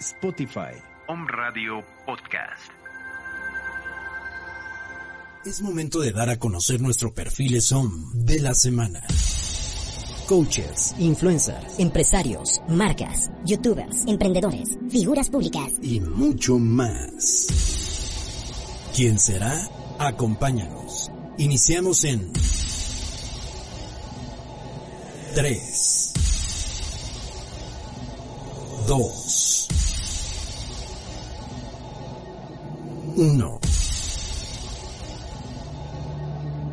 Spotify. Om Radio Podcast. Es momento de dar a conocer nuestro perfil SOM de la semana. Coaches, influencers, empresarios, marcas, youtubers, emprendedores, figuras públicas y mucho más. ¿Quién será? Acompáñanos. Iniciamos en 3, 2, 1.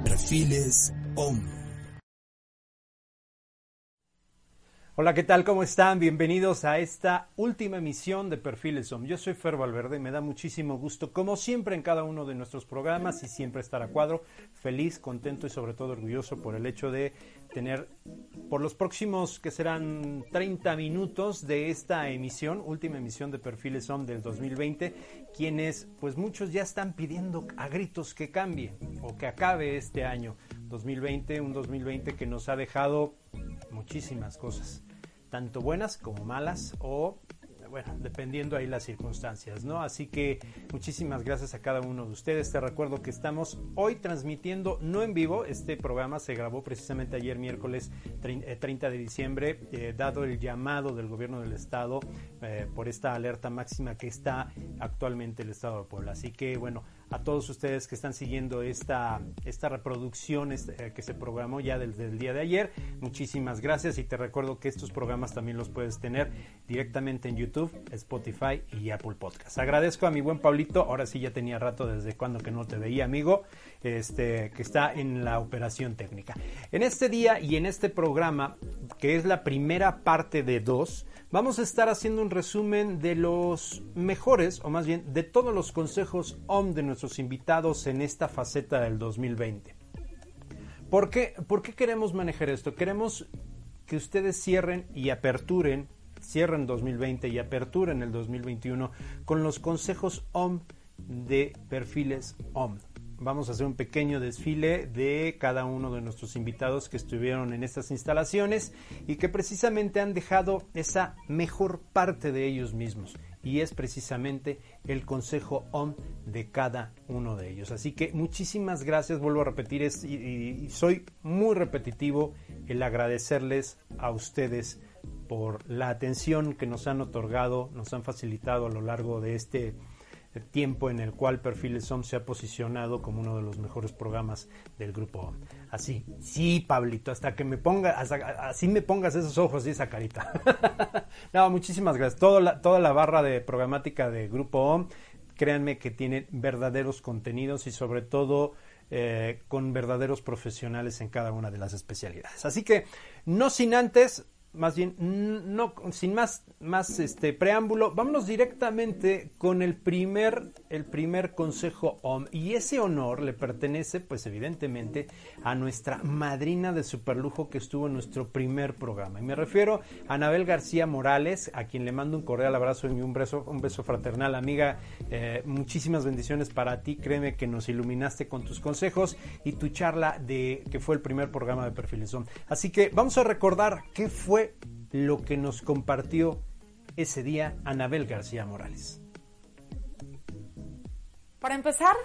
Perfiles OM. Hola, ¿qué tal? ¿Cómo están? Bienvenidos a esta última emisión de Perfiles. Yo soy Fer Valverde y me da muchísimo gusto, como siempre en cada uno de nuestros programas y siempre estar a cuadro, feliz, contento y sobre todo orgulloso por el hecho de tener por los próximos que serán 30 minutos de esta emisión, última emisión de Perfiles OM del 2020, quienes pues muchos ya están pidiendo a gritos que cambie o que acabe este año 2020, un 2020 que nos ha dejado muchísimas cosas tanto buenas como malas o bueno, dependiendo ahí las circunstancias, ¿no? Así que muchísimas gracias a cada uno de ustedes. Te recuerdo que estamos hoy transmitiendo, no en vivo, este programa se grabó precisamente ayer miércoles 30 de diciembre, eh, dado el llamado del gobierno del estado eh, por esta alerta máxima que está actualmente el estado de Puebla. Así que bueno, a todos ustedes que están siguiendo esta, esta reproducción este, que se programó ya desde el día de ayer. Muchísimas gracias y te recuerdo que estos programas también los puedes tener directamente en YouTube, Spotify y Apple Podcast. Agradezco a mi buen Paulito, ahora sí ya tenía rato desde cuando que no te veía, amigo, este, que está en la operación técnica. En este día y en este programa, que es la primera parte de dos, vamos a estar haciendo un resumen de los mejores, o más bien de todos los consejos OM de nuestros invitados en esta faceta del 2020. ¿Por qué, ¿Por qué queremos manejar esto? Queremos que ustedes cierren y aperturen, cierren 2020 y aperturen el 2021 con los consejos OM de perfiles OM vamos a hacer un pequeño desfile de cada uno de nuestros invitados que estuvieron en estas instalaciones y que precisamente han dejado esa mejor parte de ellos mismos y es precisamente el consejo OM de cada uno de ellos. Así que muchísimas gracias, vuelvo a repetir, y, soy muy repetitivo el agradecerles a ustedes por la atención que nos han otorgado, nos han facilitado a lo largo de este tiempo en el cual Perfiles OM se ha posicionado como uno de los mejores programas del grupo OM. Así, sí, Pablito, hasta que me ponga, así me pongas esos ojos y esa carita. no, muchísimas gracias. Toda la, toda la barra de programática de grupo OM, créanme que tiene verdaderos contenidos y sobre todo eh, con verdaderos profesionales en cada una de las especialidades. Así que, no sin antes, más bien, no, sin más, más este preámbulo, vámonos directamente con el primer, el primer consejo OM. Y ese honor le pertenece, pues evidentemente, a nuestra madrina de superlujo que estuvo en nuestro primer programa. Y me refiero a Anabel García Morales, a quien le mando un cordial abrazo y un beso, un beso fraternal, amiga. Eh, muchísimas bendiciones para ti. Créeme que nos iluminaste con tus consejos y tu charla de que fue el primer programa de Perfiles OM. Así que vamos a recordar qué fue lo que nos compartió ese día Anabel García Morales. Para empezar,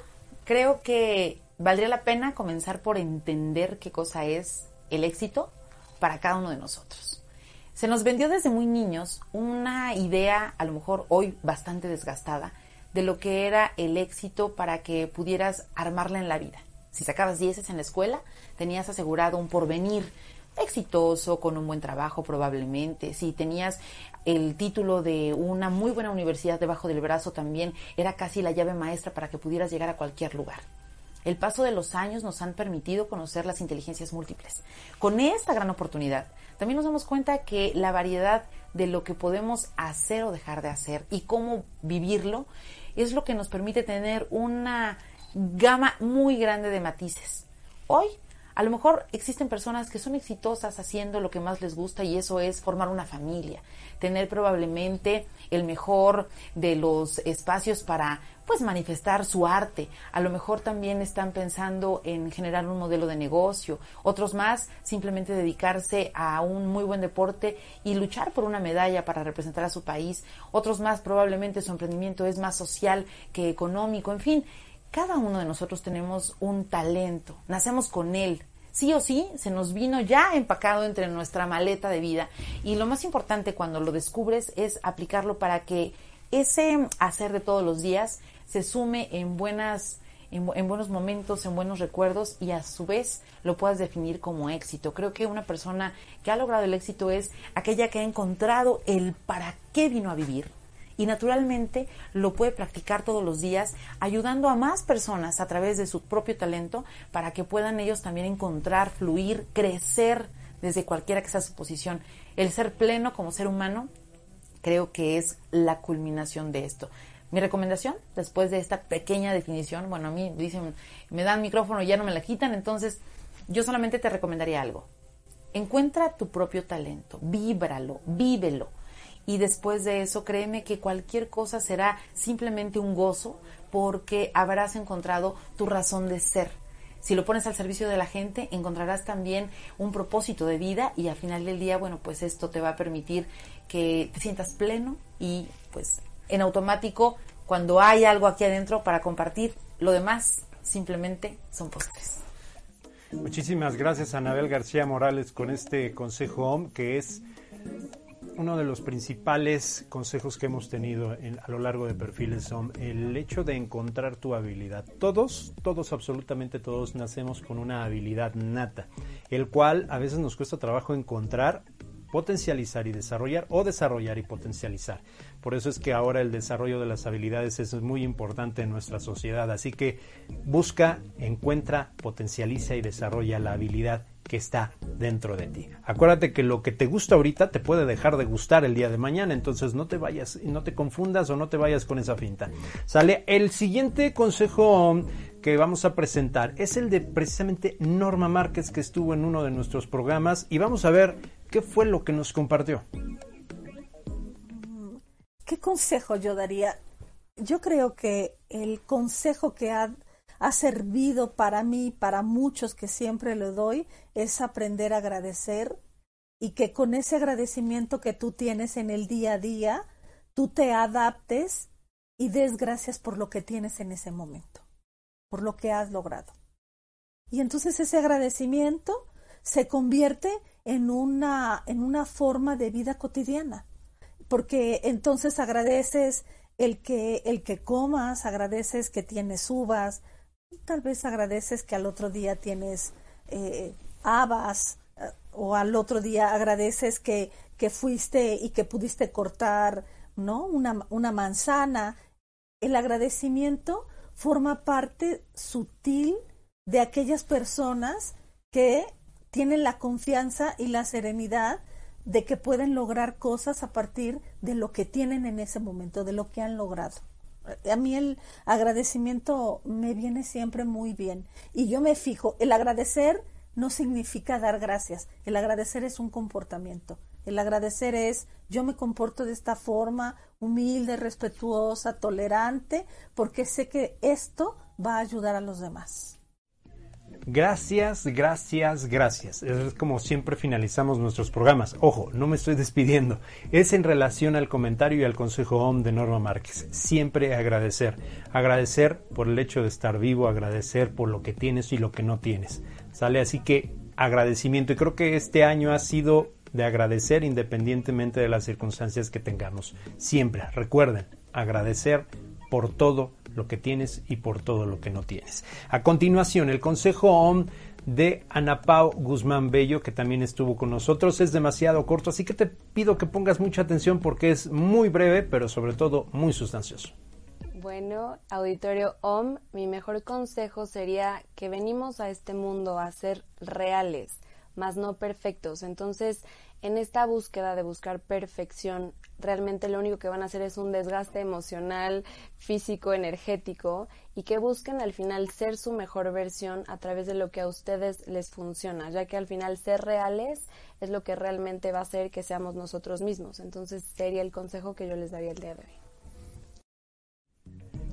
creo que valdría la pena comenzar por entender qué cosa es el éxito para cada uno de nosotros. Se nos vendió desde muy niños una idea, a lo mejor hoy bastante desgastada, de lo que era el éxito para que pudieras armarla en la vida. Si sacabas dieces en la escuela, tenías asegurado un porvenir, exitoso, con un buen trabajo probablemente. Si tenías el título de una muy buena universidad debajo del brazo también era casi la llave maestra para que pudieras llegar a cualquier lugar. El paso de los años nos han permitido conocer las inteligencias múltiples. Con esta gran oportunidad, también nos damos cuenta que la variedad de lo que podemos hacer o dejar de hacer y cómo vivirlo es lo que nos permite tener una gama muy grande de matices. Hoy A lo mejor existen personas que son exitosas haciendo lo que más les gusta y eso es formar una familia, tener probablemente el mejor de los espacios para pues manifestar su arte. A lo mejor también están pensando en generar un modelo de negocio, otros más simplemente dedicarse a un muy buen deporte y luchar por una medalla para representar a su país, otros más probablemente su emprendimiento es más social que económico, en fin, cada uno de nosotros tenemos un talento, nacemos con él. Sí o sí, se nos vino ya empacado entre nuestra maleta de vida. Y lo más importante cuando lo descubres es aplicarlo para que ese hacer de todos los días se sume en buenas en, buenos momentos, en buenos recuerdos y a su vez lo puedas definir como éxito. Creo que una persona que ha logrado el éxito es aquella que ha encontrado el para qué vino a vivir, y naturalmente lo puede practicar todos los días ayudando a más personas a través de su propio talento para que puedan ellos también encontrar, fluir, crecer desde cualquiera que sea su posición. El ser pleno como ser humano creo que es la culminación de esto. Mi recomendación, después de esta pequeña definición, bueno, a mí dicen, me dan micrófono y ya no me la quitan, entonces yo solamente te recomendaría algo. Encuentra tu propio talento, víbralo, vívelo y después de eso créeme que cualquier cosa será simplemente un gozo porque habrás encontrado tu razón de ser. Si lo pones al servicio de la gente, encontrarás también un propósito de vida y al final del día, bueno, pues esto te va a permitir que te sientas pleno y pues en automático cuando hay algo aquí adentro para compartir, lo demás simplemente son postres. Muchísimas gracias Anabel García Morales con este consejo que es uno de los principales consejos que hemos tenido a lo largo de perfiles son el hecho de encontrar tu habilidad. Todos, todos, absolutamente todos nacemos con una habilidad nata, el cual a veces nos cuesta trabajo encontrar, potencializar y desarrollar o desarrollar y potencializar. Por eso es que ahora el desarrollo de las habilidades es muy importante en nuestra sociedad. Así que busca, encuentra, potencializa y desarrolla la habilidad que está dentro de ti. Acuérdate que lo que te gusta ahorita te puede dejar de gustar el día de mañana, entonces no te vayas, no te confundas o no te vayas con esa finta. Sale el siguiente consejo que vamos a presentar es el de precisamente Norma Márquez que estuvo en uno de nuestros programas y vamos a ver qué fue lo que nos compartió. ¿Qué consejo yo daría? Yo creo que el consejo que ha ha servido para mí, para muchos que siempre le doy, es aprender a agradecer y que con ese agradecimiento que tú tienes en el día a día, tú te adaptes y des gracias por lo que tienes en ese momento, por lo que has logrado. Y entonces ese agradecimiento se convierte en una, en una forma de vida cotidiana, porque entonces agradeces el que, el que comas, agradeces que tienes uvas, tal vez agradeces que al otro día tienes eh, habas eh, o al otro día agradeces que, que, fuiste y que pudiste cortar ¿no? Una, una manzana. El agradecimiento forma parte sutil de aquellas personas que tienen la confianza y la serenidad de que pueden lograr cosas a partir de lo que tienen en ese momento, de lo que han logrado a mí el agradecimiento me viene siempre muy bien. Y yo me fijo, el agradecer no significa dar gracias, el agradecer es un comportamiento. El agradecer es yo me comporto de esta forma, humilde, respetuosa, tolerante, porque sé que esto va a ayudar a los demás. Gracias, gracias, gracias. Es como siempre finalizamos nuestros programas. Ojo, no me estoy despidiendo. Es en relación al comentario y al consejo OM de Norma Márquez. Siempre agradecer. Agradecer por el hecho de estar vivo, agradecer por lo que tienes y lo que no tienes. ¿Sale? Así que agradecimiento. Y creo que este año ha sido de agradecer independientemente de las circunstancias que tengamos. Siempre, recuerden, agradecer por todo lo que tienes y por todo lo que no tienes. A continuación, el consejo OM de Ana Pau Guzmán Bello, que también estuvo con nosotros, es demasiado corto, así que te pido que pongas mucha atención porque es muy breve, pero sobre todo muy sustancioso. Bueno, auditorio OM, mi mejor consejo sería que venimos a este mundo a ser reales, más no perfectos. Entonces, en esta búsqueda de buscar perfección, realmente lo único que van a hacer es un desgaste emocional, físico, energético y que busquen al final ser su mejor versión a través de lo que a ustedes les funciona, ya que al final ser reales es lo que realmente va a hacer que seamos nosotros mismos. Entonces sería el consejo que yo les daría el día de hoy.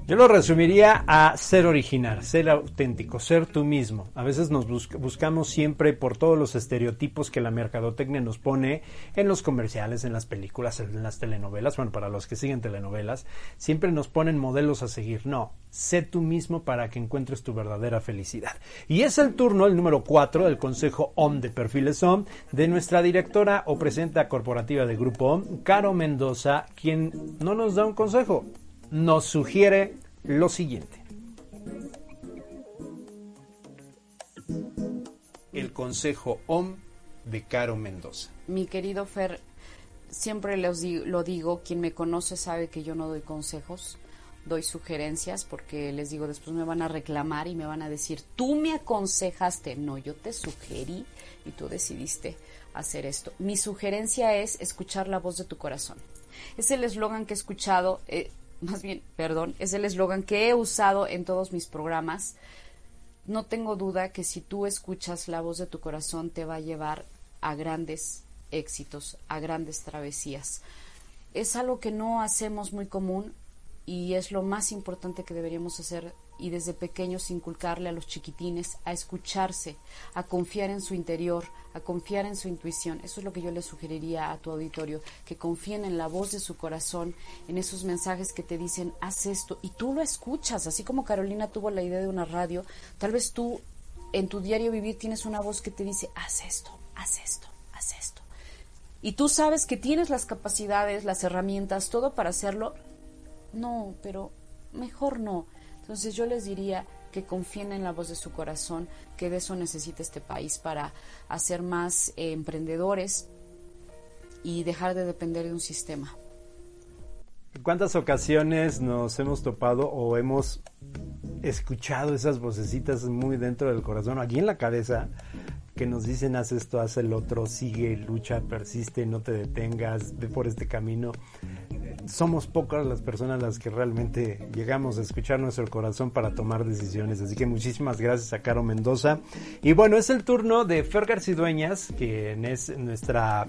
Yo lo resumiría a ser original, ser auténtico, ser tú mismo. A veces nos buscamos siempre por todos los estereotipos que la mercadotecnia nos pone en los comerciales, en las películas, en las telenovelas. Bueno, para los que siguen telenovelas, siempre nos ponen modelos a seguir. No, sé tú mismo para que encuentres tu verdadera felicidad. Y es el turno, el número 4 del Consejo OM de Perfiles OM, de nuestra directora o presidenta corporativa de Grupo OM, Caro Mendoza, quien no nos da un consejo, nos sugiere lo siguiente. El consejo OM de Caro Mendoza. Mi querido Fer, siempre les lo digo, quien me conoce sabe que yo no doy consejos, doy sugerencias porque les digo, después me van a reclamar y me van a decir, tú me aconsejaste, no, yo te sugerí y tú decidiste hacer esto. Mi sugerencia es escuchar la voz de tu corazón. Es el eslogan que he escuchado, eh, más bien, perdón, es el eslogan que he usado en todos mis programas. No tengo duda que si tú escuchas la voz de tu corazón te va a llevar a grandes éxitos, a grandes travesías. Es algo que no hacemos muy común y es lo más importante que deberíamos hacer y desde pequeños inculcarle a los chiquitines a escucharse, a confiar en su interior, a confiar en su intuición. Eso es lo que yo le sugeriría a tu auditorio, que confíen en la voz de su corazón, en esos mensajes que te dicen, haz esto, y tú lo escuchas, así como Carolina tuvo la idea de una radio, tal vez tú en tu diario vivir tienes una voz que te dice, haz esto, haz esto, haz esto. Y tú sabes que tienes las capacidades, las herramientas, todo para hacerlo. No, pero mejor no entonces yo les diría que confíen en la voz de su corazón, que de eso necesita este país para hacer más eh, emprendedores y dejar de depender de un sistema. ¿Cuántas ocasiones nos hemos topado o hemos escuchado esas vocecitas muy dentro del corazón, aquí en la cabeza, que nos dicen haz esto, haz el otro, sigue, lucha, persiste, no te detengas, ve por este camino? somos pocas las personas las que realmente llegamos a escuchar nuestro corazón para tomar decisiones. Así que muchísimas gracias a Caro Mendoza. Y bueno, es el turno de Fer Garcidueñas, quien es nuestra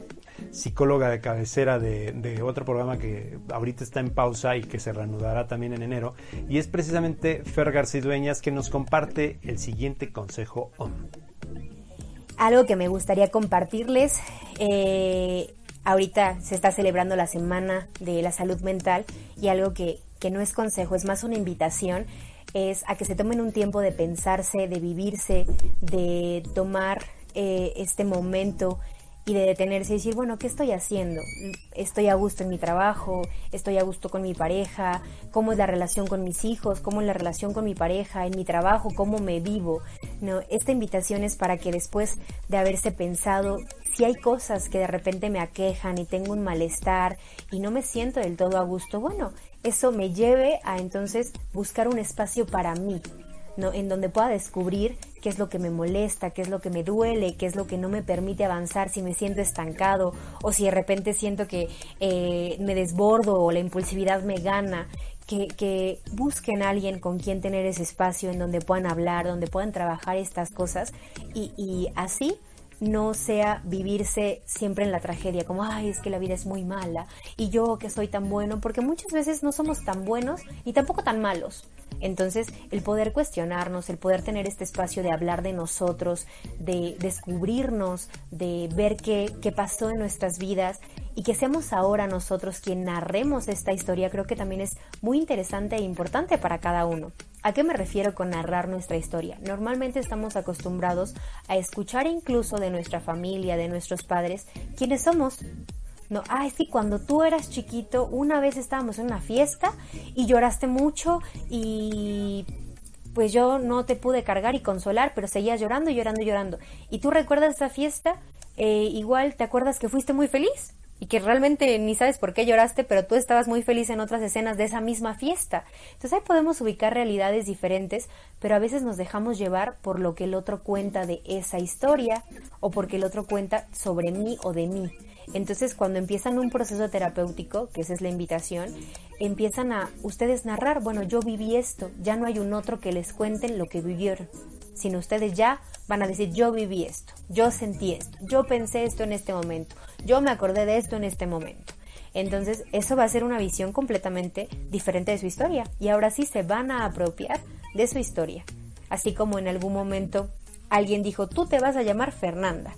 psicóloga de cabecera de, otro programa que ahorita está en pausa y que se reanudará también en enero. Y es precisamente Fer Garcidueñas que nos comparte el siguiente consejo. Algo que me gustaría compartirles. Eh, ahorita se está celebrando la Semana de la Salud Mental y algo que, no es consejo, es más una invitación, es a que se tomen un tiempo de pensarse, de vivirse, de tomar eh, este momento y de detenerse y decir, bueno, ¿qué estoy haciendo? ¿Estoy a gusto en mi trabajo? ¿Estoy a gusto con mi pareja? ¿Cómo es la relación con mis hijos? ¿Cómo es la relación con mi pareja? ¿En mi trabajo? ¿Cómo me vivo? No, esta invitación es para que después de haberse pensado, si hay cosas que de repente me aquejan y tengo un malestar y no me siento del todo a gusto, bueno, eso me lleve a entonces buscar un espacio para mí, en donde pueda descubrir qué es lo que me molesta, qué es lo que me duele, qué es lo que no me permite avanzar, si me siento estancado o si de repente siento que eh, me desbordo o la impulsividad me gana. Que, busquen a alguien con quien tener ese espacio en donde puedan hablar, donde puedan trabajar estas cosas y así no sea vivirse siempre en la tragedia, como, ay, es que la vida es muy mala y yo que soy tan bueno, porque muchas veces no somos tan buenos y tampoco tan malos. Entonces, el poder cuestionarnos, el poder tener este espacio de hablar de nosotros, de descubrirnos, de ver qué, qué pasó en nuestras vidas y que seamos ahora nosotros quien narremos esta historia, creo que también es muy interesante e importante para cada uno. ¿A qué me refiero con narrar nuestra historia? Normalmente estamos acostumbrados a escuchar incluso de nuestra familia, de nuestros padres, quiénes somos. No, ay, sí, cuando tú eras chiquito, una vez estábamos en una fiesta y lloraste mucho y pues yo no te pude cargar y consolar, pero seguías llorando, llorando, llorando. ¿Y tú recuerdas esa fiesta? Eh, igual te acuerdas que fuiste muy feliz y que realmente ni sabes por qué lloraste, pero tú estabas muy feliz en otras escenas de esa misma fiesta. Entonces ahí podemos ubicar realidades diferentes, pero a veces nos dejamos llevar por lo que el otro cuenta de esa historia o porque el otro cuenta sobre mí o de mí. Entonces, cuando empiezan un proceso terapéutico, que esa es la invitación, empiezan a ustedes narrar, bueno, yo viví esto, ya no hay un otro que les cuenten lo que vivieron, sino ustedes ya van a decir, yo viví esto, yo sentí esto, yo pensé esto en este momento, yo me acordé de esto en este momento. Entonces, eso va a ser una visión completamente diferente de su historia. Y ahora sí se van a apropiar de su historia. Así como en algún momento alguien dijo, tú te vas a llamar Fernanda.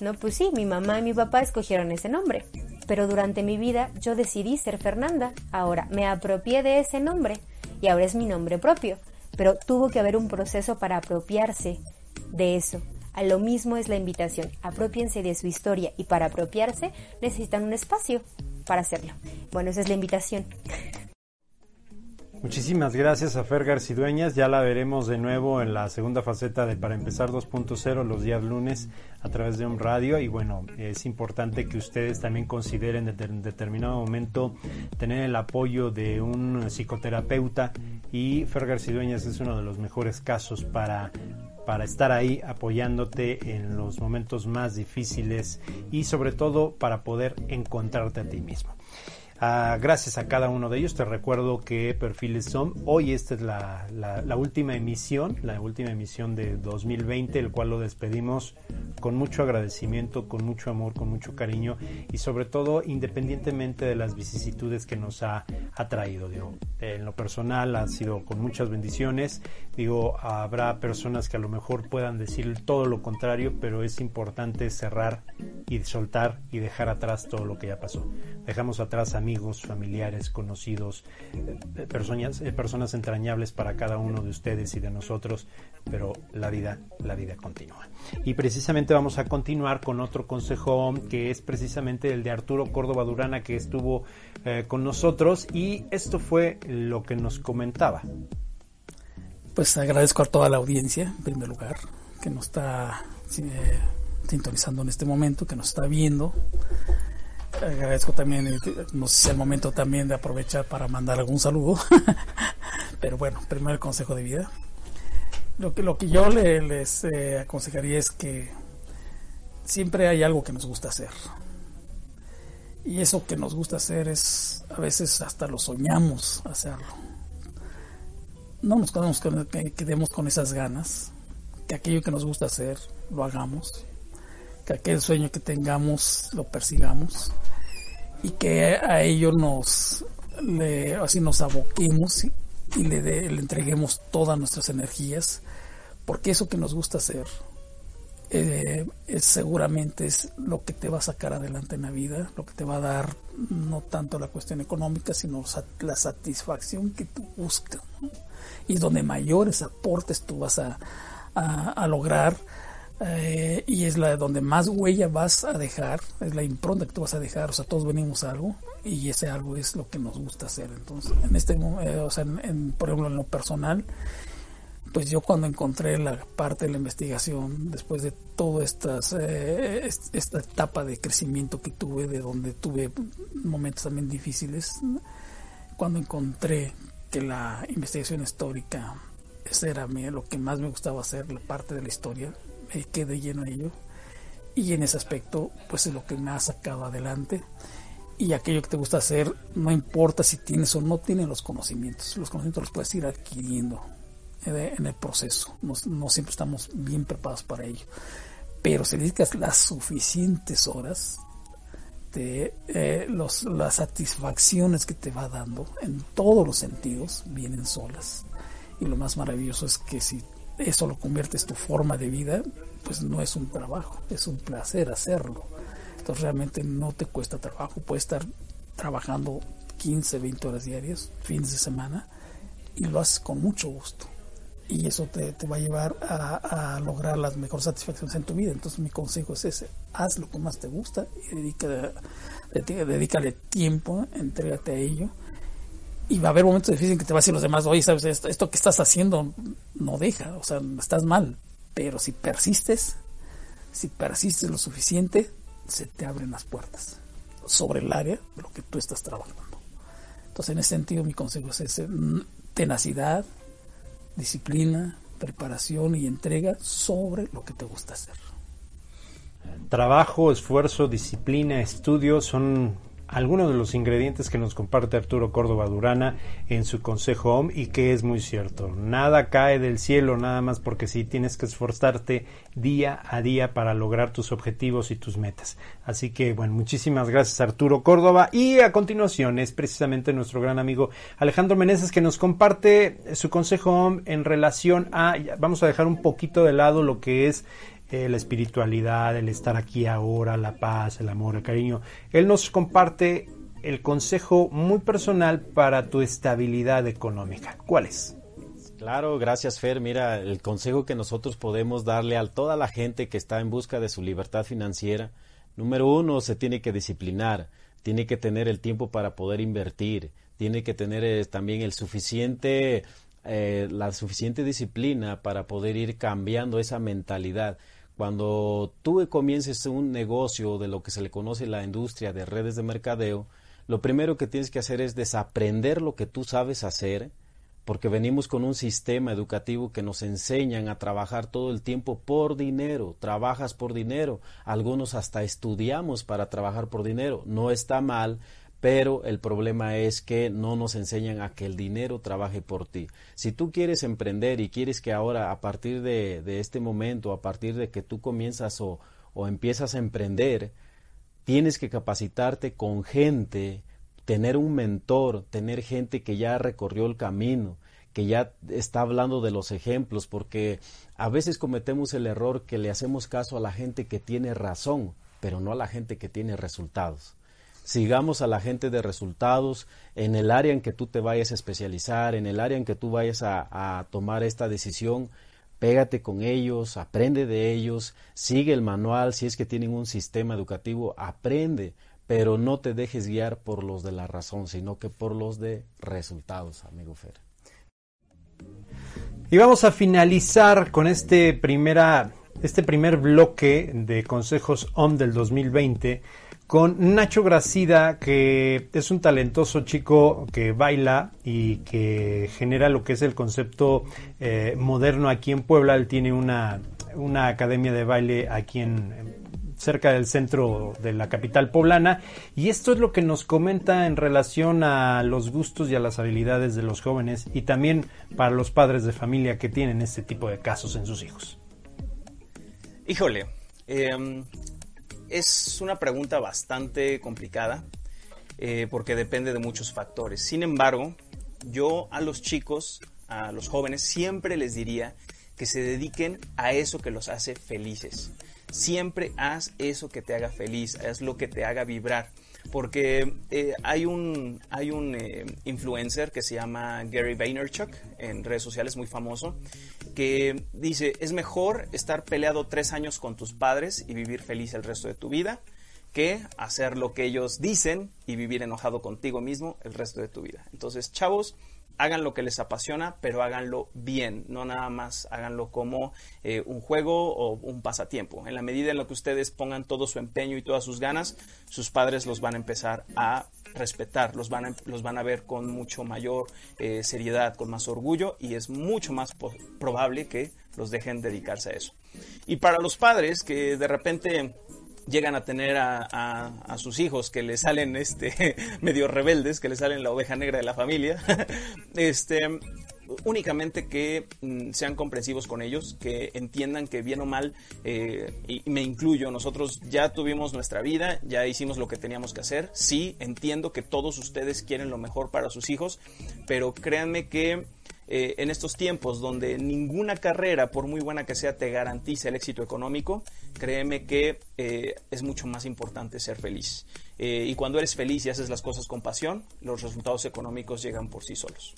No, pues sí, mi mamá y mi papá escogieron ese nombre. Pero durante mi vida yo decidí ser Fernanda. Ahora me apropié de ese nombre y ahora es mi nombre propio. Pero tuvo que haber un proceso para apropiarse de eso. A lo mismo es la invitación. Apropiense de su historia y para apropiarse necesitan un espacio para hacerlo. Bueno, esa es la invitación. Muchísimas gracias a Fer Garcidueñas. Ya la veremos de nuevo en la segunda faceta de Para Empezar 2.0 los días lunes a través de un radio. Y bueno, es importante que ustedes también consideren en determinado momento tener el apoyo de un psicoterapeuta. Y Fer Garcidueñas es uno de los mejores casos para para estar ahí apoyándote en los momentos más difíciles y sobre todo para poder encontrarte a ti mismo. Ah, gracias a cada uno de ellos. Te recuerdo que Perfiles son. Hoy esta es la, la, última emisión, la última emisión de 2020, el cual lo despedimos con mucho agradecimiento, con mucho amor, con mucho cariño y sobre todo independientemente de las vicisitudes que nos ha, ha traído. Digo, en lo personal ha sido con muchas bendiciones. Digo, habrá personas que a lo mejor puedan decir todo lo contrario, pero es importante cerrar y soltar y dejar atrás todo lo que ya pasó. Dejamos atrás a mí amigos, familiares, conocidos, eh, personas, eh, personas entrañables para cada uno de ustedes y de nosotros, pero la vida, la vida continúa. Y precisamente vamos a continuar con otro consejo que es precisamente el de Arturo Córdoba Durana que estuvo eh, con nosotros y esto fue lo que nos comentaba. Pues agradezco a toda la audiencia, en primer lugar, que nos está sintonizando en este momento, que nos está viendo agradezco también, eh, no sé si es el momento también de aprovechar para mandar algún saludo, pero bueno, primer consejo de vida. Lo que, lo que yo les eh, aconsejaría es que siempre hay algo que nos gusta hacer. Y eso que nos gusta hacer es, a veces hasta lo soñamos hacerlo. No nos con, quedemos con esas ganas, que aquello que nos gusta hacer lo hagamos que aquel sueño que tengamos lo persigamos y que a ello nos le, así nos aboquemos y, le, le, entreguemos todas nuestras energías porque eso que nos gusta hacer eh, es, seguramente es lo que te va a sacar adelante en la vida lo que te va a dar no tanto la cuestión económica sino la satisfacción que tú buscas y donde mayores aportes tú vas a, a, a lograr eh, y es la donde más huella vas a dejar, es la impronta que tú vas a dejar, o sea, todos venimos a algo y ese algo es lo que nos gusta hacer. Entonces, en este, eh, o sea, en, por ejemplo, en lo personal, pues yo cuando encontré la parte de la investigación, después de toda estas, eh, esta etapa de crecimiento que tuve, de donde tuve momentos también difíciles, cuando encontré que la investigación histórica era lo que más me gustaba hacer, la parte de la historia, me quedé lleno de ello. Y en ese aspecto, pues es lo que me ha sacado adelante. Y aquello que te gusta hacer, no importa si tienes o no tienes los conocimientos. Los conocimientos los puedes ir adquiriendo en el proceso. No, siempre estamos bien preparados para ello. Pero si dedicas las suficientes horas, te, eh, los, las satisfacciones que te va dando en todos los sentidos vienen solas. Y lo más maravilloso es que si eso lo conviertes tu forma de vida, pues no es un trabajo, es un placer hacerlo. Entonces realmente no te cuesta trabajo, puedes estar trabajando 15, 20 horas diarias, fines de semana, y lo haces con mucho gusto. Y eso te, va a llevar a, lograr las mejores satisfacciones en tu vida. Entonces mi consejo es ese, haz lo que más te gusta y dedícale, dedícale tiempo, entrégate a ello y va a haber momentos difíciles en que te vas a decir los demás, oye, sabes, esto, esto que estás haciendo no deja, o sea, estás mal. Pero si persistes, si persistes lo suficiente, se te abren las puertas sobre el área de lo que tú estás trabajando. Entonces, en ese sentido, mi consejo es ese, tenacidad, disciplina, preparación y entrega sobre lo que te gusta hacer. trabajo, esfuerzo, disciplina, estudio son algunos de los ingredientes que nos comparte Arturo Córdoba Durana en su consejo OM y que es muy cierto. Nada cae del cielo nada más porque sí tienes que esforzarte día a día para lograr tus objetivos y tus metas. Así que bueno, muchísimas gracias Arturo Córdoba y a continuación es precisamente nuestro gran amigo Alejandro Meneses que nos comparte su consejo OM en relación a vamos a dejar un poquito de lado lo que es eh, la espiritualidad, el estar aquí ahora, la paz, el amor, el cariño. Él nos comparte el consejo muy personal para tu estabilidad económica. ¿Cuál es? Claro, gracias Fer. Mira, el consejo que nosotros podemos darle a toda la gente que está en busca de su libertad financiera, número uno, se tiene que disciplinar, tiene que tener el tiempo para poder invertir, tiene que tener eh, también el suficiente, eh, la suficiente disciplina para poder ir cambiando esa mentalidad. Cuando tú comiences un negocio de lo que se le conoce la industria de redes de mercadeo, lo primero que tienes que hacer es desaprender lo que tú sabes hacer, porque venimos con un sistema educativo que nos enseñan a trabajar todo el tiempo por dinero, trabajas por dinero, algunos hasta estudiamos para trabajar por dinero, no está mal, pero el problema es que no nos enseñan a que el dinero trabaje por ti. Si tú quieres emprender y quieres que ahora, a partir de, este momento, a partir de que tú comienzas o, o empiezas a emprender, tienes que capacitarte con gente, tener un mentor, tener gente que ya recorrió el camino, que ya está hablando de los ejemplos, porque a veces cometemos el error que le hacemos caso a la gente que tiene razón, pero no a la gente que tiene resultados sigamos a la gente de resultados en el área en que tú te vayas a especializar, en el área en que tú vayas a, tomar esta decisión, pégate con ellos, aprende de ellos, sigue el manual, si es que tienen un sistema educativo, aprende, pero no te dejes guiar por los de la razón, sino que por los de resultados, amigo Fer. Y vamos a finalizar con este primera este primer bloque de consejos OM del 2020 con Nacho Gracida, que es un talentoso chico que baila y que genera lo que es el concepto eh, moderno aquí en Puebla. Él tiene una, una academia de baile aquí en, cerca del centro de la capital poblana y esto es lo que nos comenta en relación a los gustos y a las habilidades de los jóvenes y también para los padres de familia que tienen este tipo de casos en sus hijos. Híjole, eh, es una pregunta bastante complicada eh, porque depende de muchos factores. Sin embargo, yo a los chicos, a los jóvenes, siempre les diría que se dediquen a eso que los hace felices. Siempre haz eso que te haga feliz, haz lo que te haga vibrar porque eh, hay un, hay un eh, influencer que se llama Gary Vaynerchuk en redes sociales muy famoso que dice es mejor estar peleado tres años con tus padres y vivir feliz el resto de tu vida que hacer lo que ellos dicen y vivir enojado contigo mismo el resto de tu vida. Entonces, chavos, hagan lo que les apasiona, pero háganlo bien, no nada más háganlo como eh, un juego o un pasatiempo. En la medida en la que ustedes pongan todo su empeño y todas sus ganas, sus padres los van a empezar a respetar, los van a, los van a ver con mucho mayor eh, seriedad, con más orgullo y es mucho más probable que los dejen dedicarse a eso. Y para los padres que de repente llegan a tener a, sus hijos que le salen este medio rebeldes, que le salen la oveja negra de la familia, este únicamente que mm, sean comprensivos con ellos, que entiendan que bien o mal, eh, y me incluyo, nosotros ya tuvimos nuestra vida, ya hicimos lo que teníamos que hacer, sí, entiendo que todos ustedes quieren lo mejor para sus hijos, pero créanme que eh, en estos tiempos donde ninguna carrera, por muy buena que sea, te garantiza el éxito económico, créeme que eh, es mucho más importante ser feliz. Eh, y cuando eres feliz y haces las cosas con pasión, los resultados económicos llegan por sí solos.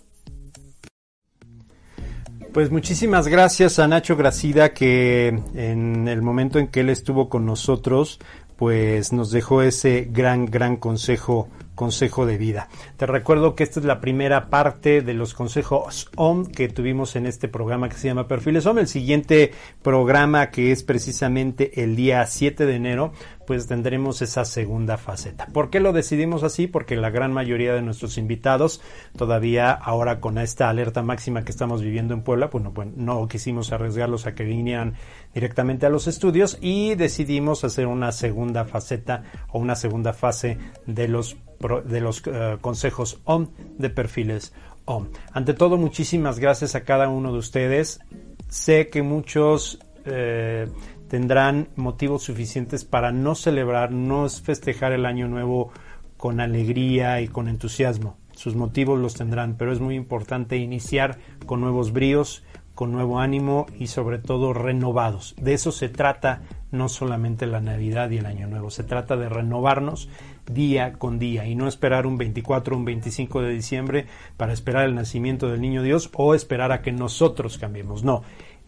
Pues muchísimas gracias a Nacho Gracida que en el momento en que él estuvo con nosotros, pues nos dejó ese gran, gran consejo consejo de vida. Te recuerdo que esta es la primera parte de los consejos OM que tuvimos en este programa que se llama Perfiles OM. El siguiente programa que es precisamente el día 7 de enero pues tendremos esa segunda faceta. ¿Por qué lo decidimos así? Porque la gran mayoría de nuestros invitados todavía ahora con esta alerta máxima que estamos viviendo en Puebla, pues no, pues no quisimos arriesgarlos a que vinieran directamente a los estudios y decidimos hacer una segunda faceta o una segunda fase de los de los eh, consejos OM de perfiles OM. Ante todo, muchísimas gracias a cada uno de ustedes. Sé que muchos eh, tendrán motivos suficientes para no celebrar, no festejar el año nuevo con alegría y con entusiasmo. Sus motivos los tendrán, pero es muy importante iniciar con nuevos bríos, con nuevo ánimo y sobre todo renovados. De eso se trata no solamente la Navidad y el Año Nuevo, se trata de renovarnos día con día y no esperar un 24 o un 25 de diciembre para esperar el nacimiento del Niño Dios o esperar a que nosotros cambiemos. No,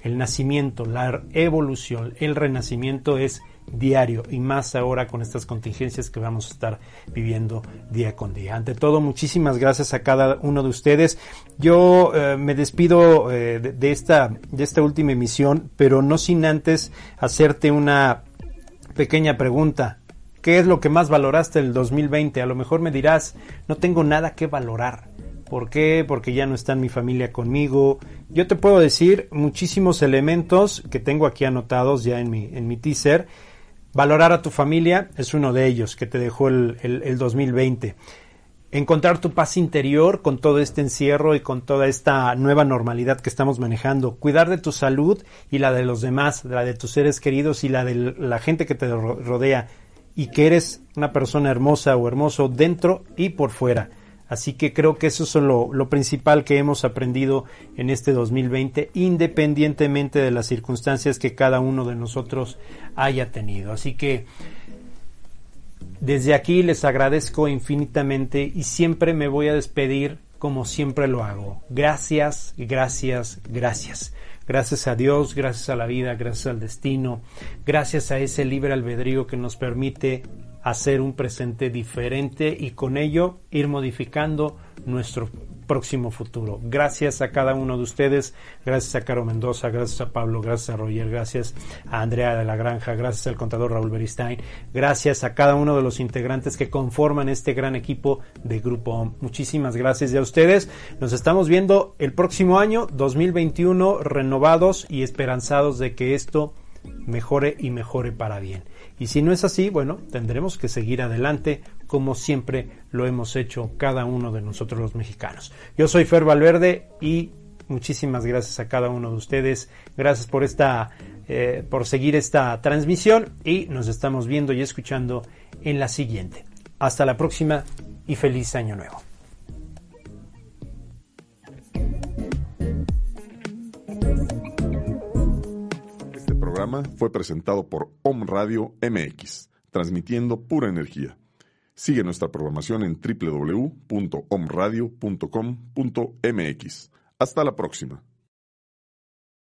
el nacimiento, la evolución, el renacimiento es diario y más ahora con estas contingencias que vamos a estar viviendo día con día. Ante todo, muchísimas gracias a cada uno de ustedes. Yo eh, me despido eh, de, esta, de esta última emisión, pero no sin antes hacerte una pequeña pregunta. ¿Qué es lo que más valoraste el 2020? A lo mejor me dirás, no tengo nada que valorar. ¿Por qué? Porque ya no está mi familia conmigo. Yo te puedo decir muchísimos elementos que tengo aquí anotados ya en mi, en mi teaser. Valorar a tu familia es uno de ellos que te dejó el, el, el 2020. Encontrar tu paz interior con todo este encierro y con toda esta nueva normalidad que estamos manejando. Cuidar de tu salud y la de los demás, la de tus seres queridos y la de la gente que te rodea. Y que eres una persona hermosa o hermoso dentro y por fuera Así que creo que eso es lo, lo, principal que hemos aprendido en este 2020, independientemente de las circunstancias que cada uno de nosotros haya tenido. Así que desde aquí les agradezco infinitamente y siempre me voy a despedir como siempre lo hago. Gracias, gracias, gracias. Gracias a Dios, gracias a la vida, gracias al destino, gracias a ese libre albedrío que nos permite hacer un presente diferente y con ello ir modificando nuestro próximo futuro. Gracias a cada uno de ustedes, gracias a Caro Mendoza, gracias a Pablo, gracias a Roger, gracias a Andrea de la Granja, gracias al contador Raúl Beristain, gracias a cada uno de los integrantes que conforman este gran equipo de Grupo OM. Muchísimas gracias a ustedes. Nos estamos viendo el próximo año 2021 renovados y esperanzados de que esto mejore y mejore para bien. Y si no es así, bueno, tendremos que seguir adelante como siempre lo hemos hecho cada uno de nosotros los mexicanos. Yo soy Fer Valverde y muchísimas gracias a cada uno de ustedes. Gracias por esta, eh, por seguir esta transmisión y nos estamos viendo y escuchando en la siguiente. Hasta la próxima y feliz año nuevo. programa fue presentado por Om Radio MX, transmitiendo pura energía. Sigue nuestra programación en www.omradio.com.mx. Hasta la próxima.